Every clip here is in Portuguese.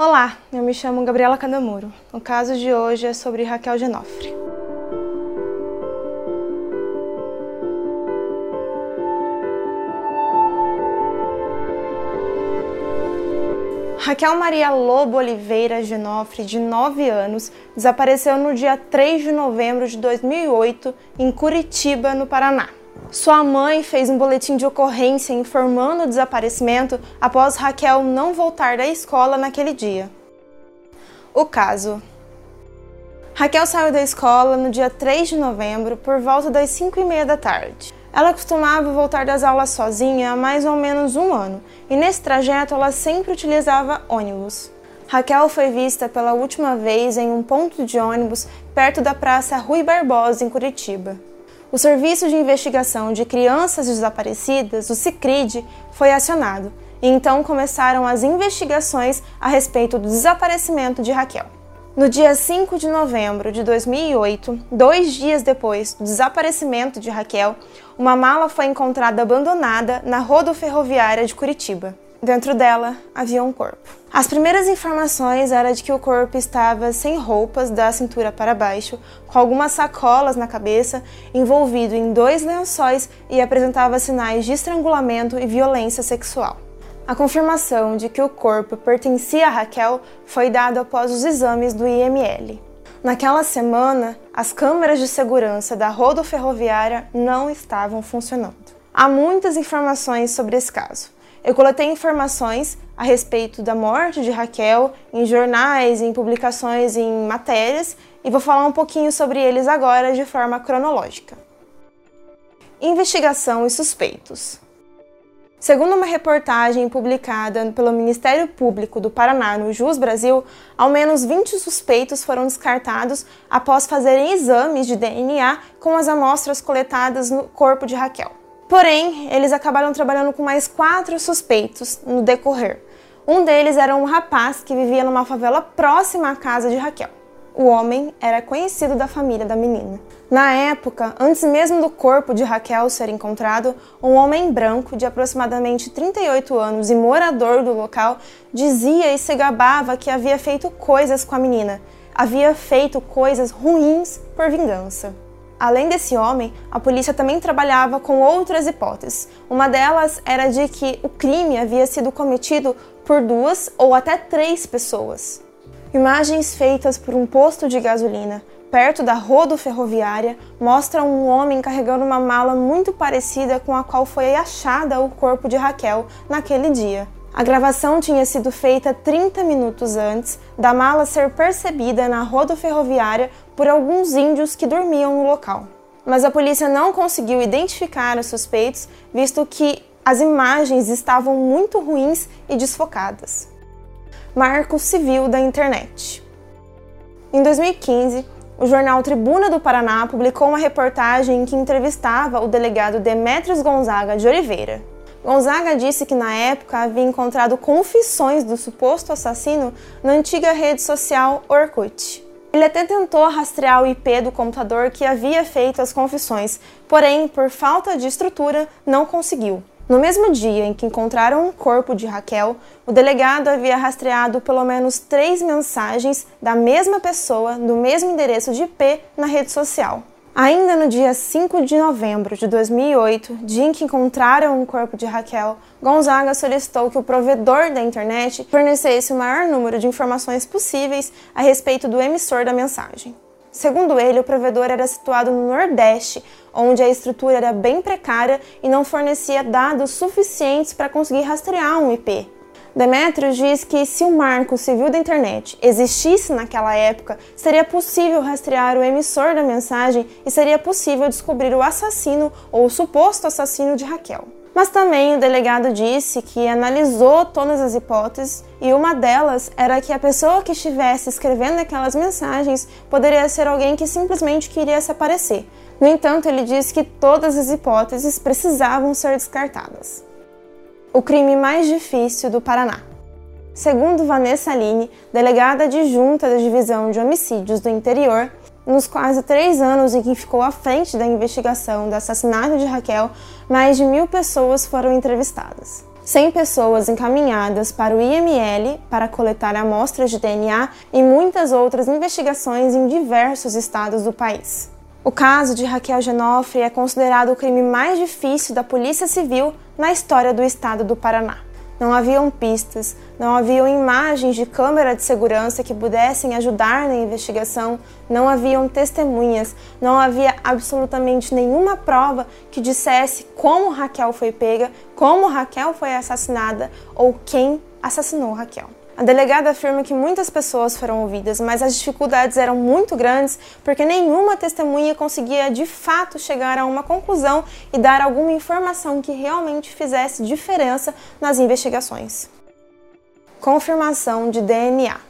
Olá, eu me chamo Gabriela Cadamuro. O caso de hoje é sobre Raquel Genofre. Raquel Maria Lobo Oliveira Genofre, de 9 anos, desapareceu no dia 3 de novembro de 2008 em Curitiba, no Paraná. Sua mãe fez um boletim de ocorrência informando o desaparecimento após Raquel não voltar da escola naquele dia. O caso. Raquel saiu da escola no dia 3 de novembro por volta das 5 e meia da tarde. Ela costumava voltar das aulas sozinha há mais ou menos um ano, e nesse trajeto ela sempre utilizava ônibus. Raquel foi vista pela última vez em um ponto de ônibus perto da Praça Rui Barbosa, em Curitiba. O Serviço de Investigação de Crianças Desaparecidas, o CICRID, foi acionado e então começaram as investigações a respeito do desaparecimento de Raquel. No dia 5 de novembro de 2008, dois dias depois do desaparecimento de Raquel, uma mala foi encontrada abandonada na rodoferroviária de Curitiba. Dentro dela havia um corpo. As primeiras informações eram de que o corpo estava sem roupas da cintura para baixo, com algumas sacolas na cabeça, envolvido em dois lençóis e apresentava sinais de estrangulamento e violência sexual. A confirmação de que o corpo pertencia a Raquel foi dada após os exames do IML. Naquela semana, as câmeras de segurança da rodoferroviária não estavam funcionando. Há muitas informações sobre esse caso. Eu coletei informações a respeito da morte de Raquel em jornais, em publicações, em matérias e vou falar um pouquinho sobre eles agora de forma cronológica. Investigação e suspeitos. Segundo uma reportagem publicada pelo Ministério Público do Paraná no Jus Brasil, ao menos 20 suspeitos foram descartados após fazerem exames de DNA com as amostras coletadas no corpo de Raquel. Porém, eles acabaram trabalhando com mais quatro suspeitos no decorrer. Um deles era um rapaz que vivia numa favela próxima à casa de Raquel. O homem era conhecido da família da menina. Na época, antes mesmo do corpo de Raquel ser encontrado, um homem branco de aproximadamente 38 anos e morador do local dizia e se gabava que havia feito coisas com a menina, havia feito coisas ruins por vingança. Além desse homem, a polícia também trabalhava com outras hipóteses. Uma delas era de que o crime havia sido cometido por duas ou até três pessoas. Imagens feitas por um posto de gasolina perto da rodo ferroviária mostram um homem carregando uma mala muito parecida com a qual foi achada o corpo de Raquel naquele dia. A gravação tinha sido feita 30 minutos antes da mala ser percebida na rodoferroviária por alguns índios que dormiam no local. Mas a polícia não conseguiu identificar os suspeitos, visto que as imagens estavam muito ruins e desfocadas. Marco Civil da Internet. Em 2015, o jornal Tribuna do Paraná publicou uma reportagem em que entrevistava o delegado Demetrios Gonzaga de Oliveira. Gonzaga disse que na época havia encontrado confissões do suposto assassino na antiga rede social Orkut. Ele até tentou rastrear o IP do computador que havia feito as confissões, porém, por falta de estrutura, não conseguiu. No mesmo dia em que encontraram o corpo de Raquel, o delegado havia rastreado pelo menos três mensagens da mesma pessoa do mesmo endereço de IP na rede social. Ainda no dia 5 de novembro de 2008, dia em que encontraram o corpo de Raquel, Gonzaga solicitou que o provedor da internet fornecesse o maior número de informações possíveis a respeito do emissor da mensagem. Segundo ele, o provedor era situado no Nordeste, onde a estrutura era bem precária e não fornecia dados suficientes para conseguir rastrear um IP. Demetrios diz que se o marco civil da internet existisse naquela época, seria possível rastrear o emissor da mensagem e seria possível descobrir o assassino ou o suposto assassino de Raquel. Mas também o delegado disse que analisou todas as hipóteses e uma delas era que a pessoa que estivesse escrevendo aquelas mensagens poderia ser alguém que simplesmente queria se aparecer. No entanto, ele disse que todas as hipóteses precisavam ser descartadas o crime mais difícil do Paraná. Segundo Vanessa Aline, delegada adjunta da Divisão de Homicídios do Interior, nos quase três anos em que ficou à frente da investigação do assassinato de Raquel, mais de mil pessoas foram entrevistadas. 100 pessoas encaminhadas para o IML para coletar amostras de DNA e muitas outras investigações em diversos estados do país. O caso de Raquel Genofre é considerado o crime mais difícil da Polícia Civil na história do estado do Paraná. Não haviam pistas, não haviam imagens de câmera de segurança que pudessem ajudar na investigação, não haviam testemunhas, não havia absolutamente nenhuma prova que dissesse como Raquel foi pega, como Raquel foi assassinada ou quem assassinou Raquel. A delegada afirma que muitas pessoas foram ouvidas, mas as dificuldades eram muito grandes porque nenhuma testemunha conseguia de fato chegar a uma conclusão e dar alguma informação que realmente fizesse diferença nas investigações. Confirmação de DNA.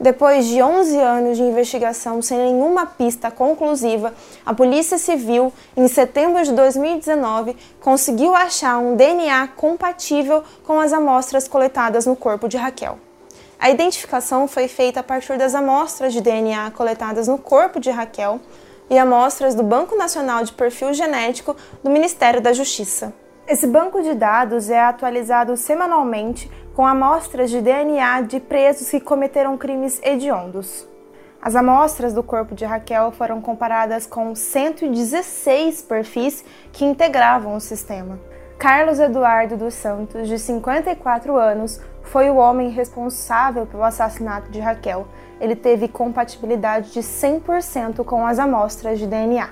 Depois de 11 anos de investigação sem nenhuma pista conclusiva, a Polícia Civil, em setembro de 2019, conseguiu achar um DNA compatível com as amostras coletadas no corpo de Raquel. A identificação foi feita a partir das amostras de DNA coletadas no corpo de Raquel e amostras do Banco Nacional de Perfil Genético do Ministério da Justiça. Esse banco de dados é atualizado semanalmente com amostras de DNA de presos que cometeram crimes hediondos. As amostras do corpo de Raquel foram comparadas com 116 perfis que integravam o sistema. Carlos Eduardo dos Santos, de 54 anos, foi o homem responsável pelo assassinato de Raquel. Ele teve compatibilidade de 100% com as amostras de DNA.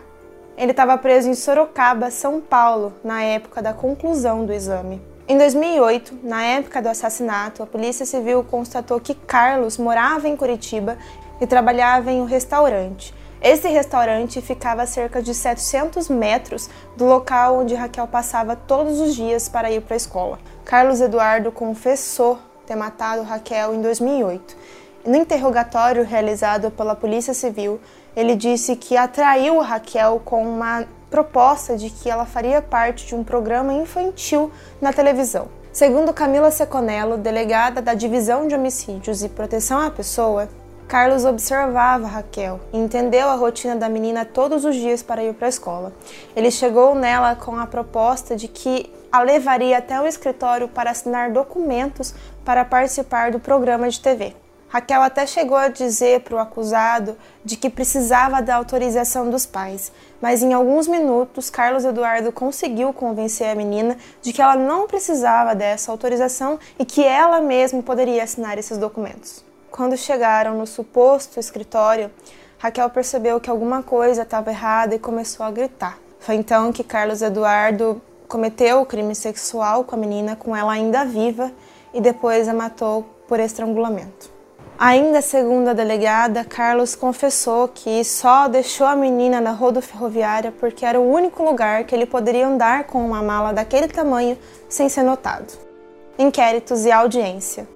Ele estava preso em Sorocaba, São Paulo, na época da conclusão do exame. Em 2008, na época do assassinato, a Polícia Civil constatou que Carlos morava em Curitiba e trabalhava em um restaurante. Esse restaurante ficava a cerca de 700 metros do local onde Raquel passava todos os dias para ir para a escola. Carlos Eduardo confessou ter matado Raquel em 2008. No interrogatório realizado pela Polícia Civil, ele disse que atraiu Raquel com uma proposta de que ela faria parte de um programa infantil na televisão. Segundo Camila Seconello, delegada da Divisão de Homicídios e Proteção à Pessoa, Carlos observava Raquel e entendeu a rotina da menina todos os dias para ir para a escola. Ele chegou nela com a proposta de que a levaria até o escritório para assinar documentos para participar do programa de TV. Raquel até chegou a dizer para o acusado de que precisava da autorização dos pais, mas em alguns minutos Carlos Eduardo conseguiu convencer a menina de que ela não precisava dessa autorização e que ela mesma poderia assinar esses documentos. Quando chegaram no suposto escritório, Raquel percebeu que alguma coisa estava errada e começou a gritar. Foi então que Carlos Eduardo cometeu o crime sexual com a menina com ela ainda viva e depois a matou por estrangulamento. Ainda segundo a delegada, Carlos confessou que só deixou a menina na rodoferroviária porque era o único lugar que ele poderia andar com uma mala daquele tamanho sem ser notado. Inquéritos e audiência.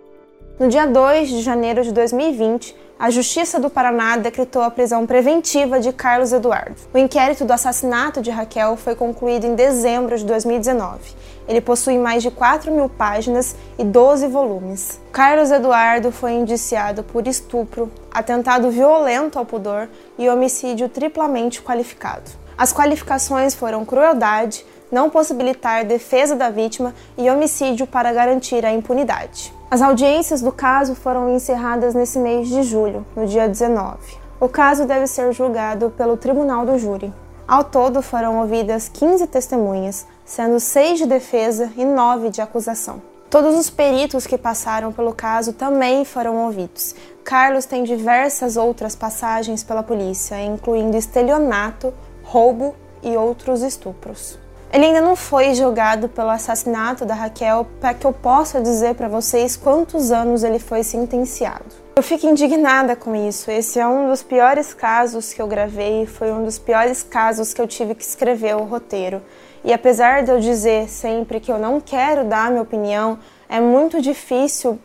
No dia 2 de janeiro de 2020, a Justiça do Paraná decretou a prisão preventiva de Carlos Eduardo. O inquérito do assassinato de Raquel foi concluído em dezembro de 2019. Ele possui mais de 4 mil páginas e 12 volumes. Carlos Eduardo foi indiciado por estupro, atentado violento ao pudor e homicídio triplamente qualificado. As qualificações foram crueldade, não possibilitar defesa da vítima e homicídio para garantir a impunidade. As audiências do caso foram encerradas nesse mês de julho, no dia 19. O caso deve ser julgado pelo Tribunal do Júri. Ao todo foram ouvidas 15 testemunhas, sendo 6 de defesa e 9 de acusação. Todos os peritos que passaram pelo caso também foram ouvidos. Carlos tem diversas outras passagens pela polícia, incluindo estelionato, roubo e outros estupros. Ele ainda não foi julgado pelo assassinato da Raquel para que eu possa dizer para vocês quantos anos ele foi sentenciado. Eu fico indignada com isso. Esse é um dos piores casos que eu gravei, foi um dos piores casos que eu tive que escrever o roteiro. E apesar de eu dizer sempre que eu não quero dar minha opinião, é muito difícil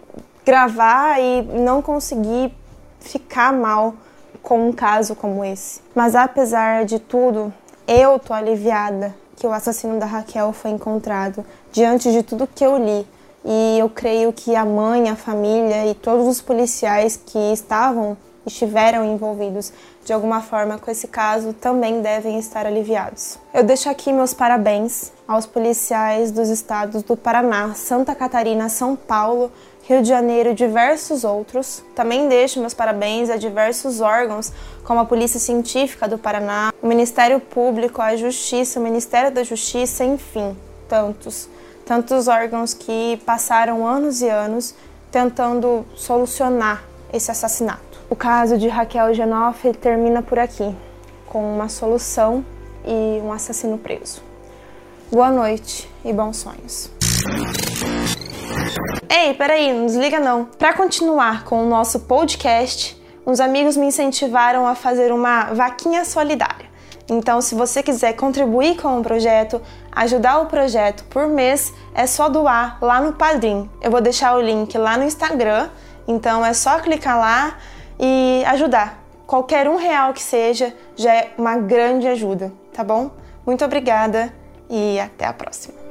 gravar e não conseguir ficar mal com um caso como esse. Mas apesar de tudo, eu tô aliviada que o assassino da Raquel foi encontrado diante de tudo que eu li. E eu creio que a mãe, a família e todos os policiais que estavam estiveram envolvidos de alguma forma com esse caso também devem estar aliviados. Eu deixo aqui meus parabéns aos policiais dos estados do Paraná, Santa Catarina, São Paulo, Rio de Janeiro e diversos outros. Também deixo meus parabéns a diversos órgãos, como a Polícia Científica do Paraná, o Ministério Público, a Justiça, o Ministério da Justiça, enfim, tantos. Tantos órgãos que passaram anos e anos tentando solucionar esse assassinato. O caso de Raquel Genoff termina por aqui, com uma solução e um assassino preso. Boa noite e bons sonhos. Ei, peraí, não desliga não. Para continuar com o nosso podcast, uns amigos me incentivaram a fazer uma vaquinha solidária. Então, se você quiser contribuir com o projeto, ajudar o projeto por mês, é só doar lá no Padrim. Eu vou deixar o link lá no Instagram, então é só clicar lá e ajudar. Qualquer um real que seja já é uma grande ajuda, tá bom? Muito obrigada e até a próxima.